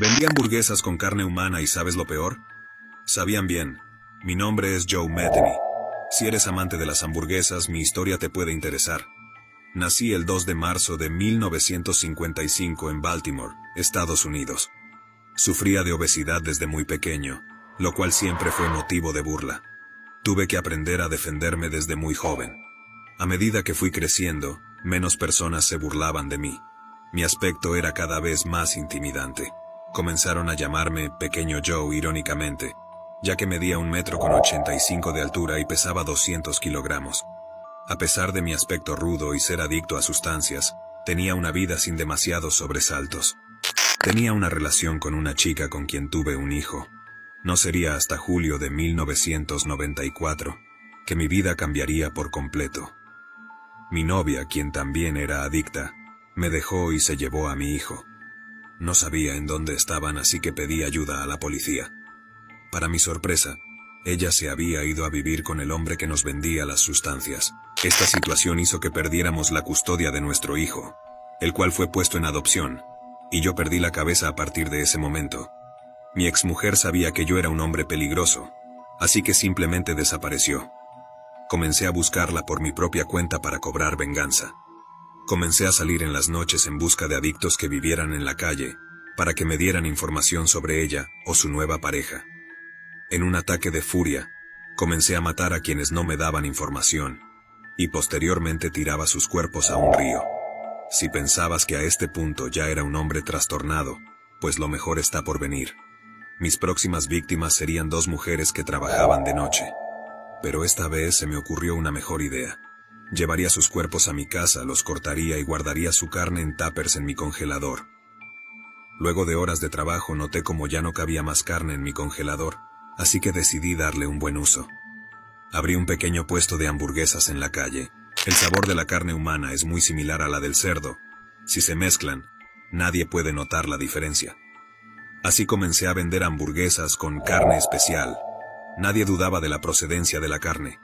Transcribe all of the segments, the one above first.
Vendí hamburguesas con carne humana y ¿sabes lo peor? Sabían bien. Mi nombre es Joe Metheny. Si eres amante de las hamburguesas, mi historia te puede interesar. Nací el 2 de marzo de 1955 en Baltimore, Estados Unidos. Sufría de obesidad desde muy pequeño, lo cual siempre fue motivo de burla. Tuve que aprender a defenderme desde muy joven. A medida que fui creciendo, menos personas se burlaban de mí. Mi aspecto era cada vez más intimidante. Comenzaron a llamarme Pequeño Joe irónicamente, ya que medía un metro con 85 de altura y pesaba 200 kilogramos. A pesar de mi aspecto rudo y ser adicto a sustancias, tenía una vida sin demasiados sobresaltos. Tenía una relación con una chica con quien tuve un hijo. No sería hasta julio de 1994 que mi vida cambiaría por completo. Mi novia, quien también era adicta, me dejó y se llevó a mi hijo. No sabía en dónde estaban, así que pedí ayuda a la policía. Para mi sorpresa, ella se había ido a vivir con el hombre que nos vendía las sustancias. Esta situación hizo que perdiéramos la custodia de nuestro hijo, el cual fue puesto en adopción, y yo perdí la cabeza a partir de ese momento. Mi exmujer sabía que yo era un hombre peligroso, así que simplemente desapareció. Comencé a buscarla por mi propia cuenta para cobrar venganza. Comencé a salir en las noches en busca de adictos que vivieran en la calle, para que me dieran información sobre ella o su nueva pareja. En un ataque de furia, comencé a matar a quienes no me daban información, y posteriormente tiraba sus cuerpos a un río. Si pensabas que a este punto ya era un hombre trastornado, pues lo mejor está por venir. Mis próximas víctimas serían dos mujeres que trabajaban de noche pero esta vez se me ocurrió una mejor idea. Llevaría sus cuerpos a mi casa, los cortaría y guardaría su carne en tuppers en mi congelador. Luego de horas de trabajo noté como ya no cabía más carne en mi congelador, así que decidí darle un buen uso. Abrí un pequeño puesto de hamburguesas en la calle. El sabor de la carne humana es muy similar a la del cerdo. Si se mezclan, nadie puede notar la diferencia. Así comencé a vender hamburguesas con carne especial, Nadie dudaba de la procedencia de la carne.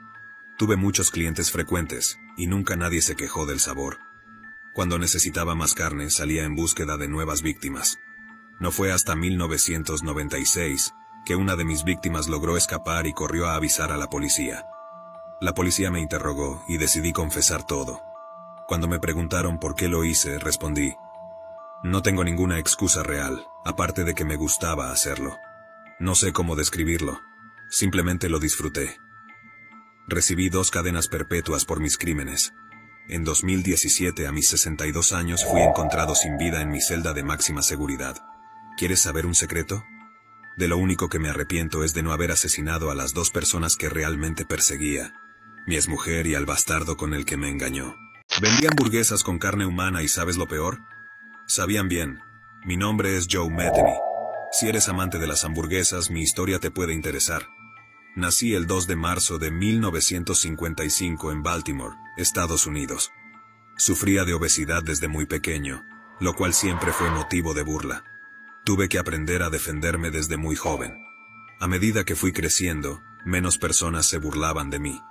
Tuve muchos clientes frecuentes, y nunca nadie se quejó del sabor. Cuando necesitaba más carne, salía en búsqueda de nuevas víctimas. No fue hasta 1996 que una de mis víctimas logró escapar y corrió a avisar a la policía. La policía me interrogó y decidí confesar todo. Cuando me preguntaron por qué lo hice, respondí, no tengo ninguna excusa real, aparte de que me gustaba hacerlo. No sé cómo describirlo, Simplemente lo disfruté. Recibí dos cadenas perpetuas por mis crímenes. En 2017, a mis 62 años, fui encontrado sin vida en mi celda de máxima seguridad. ¿Quieres saber un secreto? De lo único que me arrepiento es de no haber asesinado a las dos personas que realmente perseguía, mi exmujer y al bastardo con el que me engañó. Vendí hamburguesas con carne humana y ¿sabes lo peor? Sabían bien. Mi nombre es Joe Metheny. Si eres amante de las hamburguesas, mi historia te puede interesar. Nací el 2 de marzo de 1955 en Baltimore, Estados Unidos. Sufría de obesidad desde muy pequeño, lo cual siempre fue motivo de burla. Tuve que aprender a defenderme desde muy joven. A medida que fui creciendo, menos personas se burlaban de mí.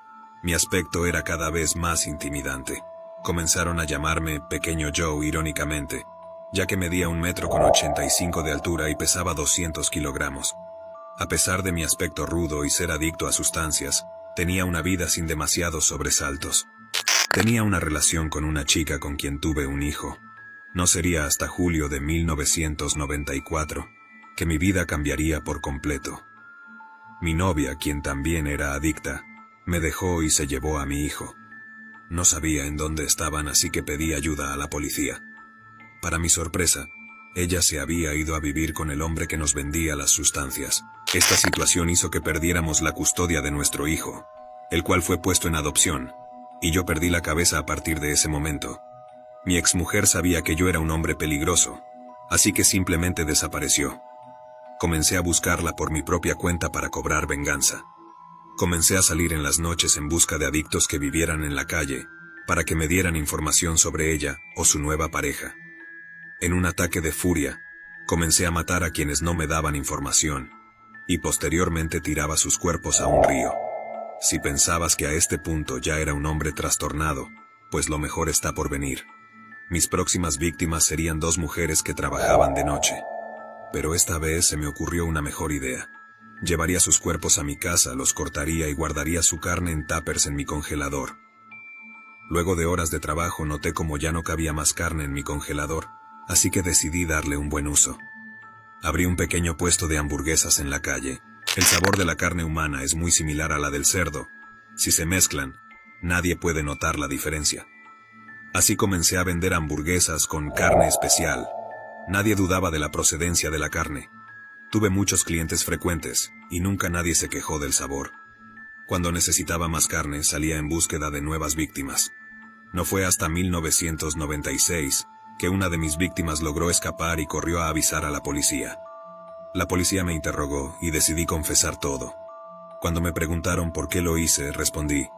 Mi aspecto era cada vez más intimidante. Comenzaron a llamarme Pequeño Joe irónicamente, ya que medía un metro con 85 de altura y pesaba 200 kilogramos. A pesar de mi aspecto rudo y ser adicto a sustancias, tenía una vida sin demasiados sobresaltos. Tenía una relación con una chica con quien tuve un hijo. No sería hasta julio de 1994 que mi vida cambiaría por completo. Mi novia, quien también era adicta, me dejó y se llevó a mi hijo. No sabía en dónde estaban, así que pedí ayuda a la policía. Para mi sorpresa, ella se había ido a vivir con el hombre que nos vendía las sustancias. Esta situación hizo que perdiéramos la custodia de nuestro hijo, el cual fue puesto en adopción, y yo perdí la cabeza a partir de ese momento. Mi exmujer sabía que yo era un hombre peligroso, así que simplemente desapareció. Comencé a buscarla por mi propia cuenta para cobrar venganza. Comencé a salir en las noches en busca de adictos que vivieran en la calle, para que me dieran información sobre ella o su nueva pareja. En un ataque de furia, comencé a matar a quienes no me daban información, y posteriormente tiraba sus cuerpos a un río. Si pensabas que a este punto ya era un hombre trastornado, pues lo mejor está por venir. Mis próximas víctimas serían dos mujeres que trabajaban de noche. pero esta vez se me ocurrió una mejor idea. Llevaría sus cuerpos a mi casa, los cortaría y guardaría su carne en tuppers en mi congelador. Luego de horas de trabajo noté como ya no cabía más carne en mi congelador, así que decidí darle un buen uso. Abrí un pequeño puesto de hamburguesas en la calle. El sabor de la carne humana es muy similar a la del cerdo. Si se mezclan, nadie puede notar la diferencia. Así comencé a vender hamburguesas con carne especial. Nadie dudaba de la procedencia de la carne. Tuve muchos clientes frecuentes, y nunca nadie se quejó del sabor. Cuando necesitaba más carne salía en búsqueda de nuevas víctimas. No fue hasta 1996 que una de mis víctimas logró escapar y corrió a avisar a la policía. La policía me interrogó y decidí confesar todo. Cuando me preguntaron por qué lo hice, respondí,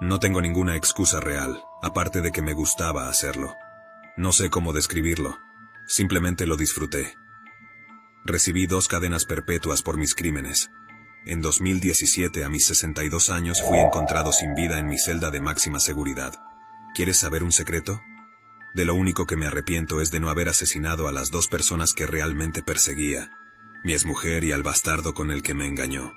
no tengo ninguna excusa real, aparte de que me gustaba hacerlo. No sé cómo describirlo, simplemente lo disfruté. Recibí dos cadenas perpetuas por mis crímenes. En 2017, a mis 62 años, fui encontrado sin vida en mi celda de máxima seguridad. ¿Quieres saber un secreto? De lo único que me arrepiento es de no haber asesinado a las dos personas que realmente perseguía, mi exmujer y al bastardo con el que me engañó.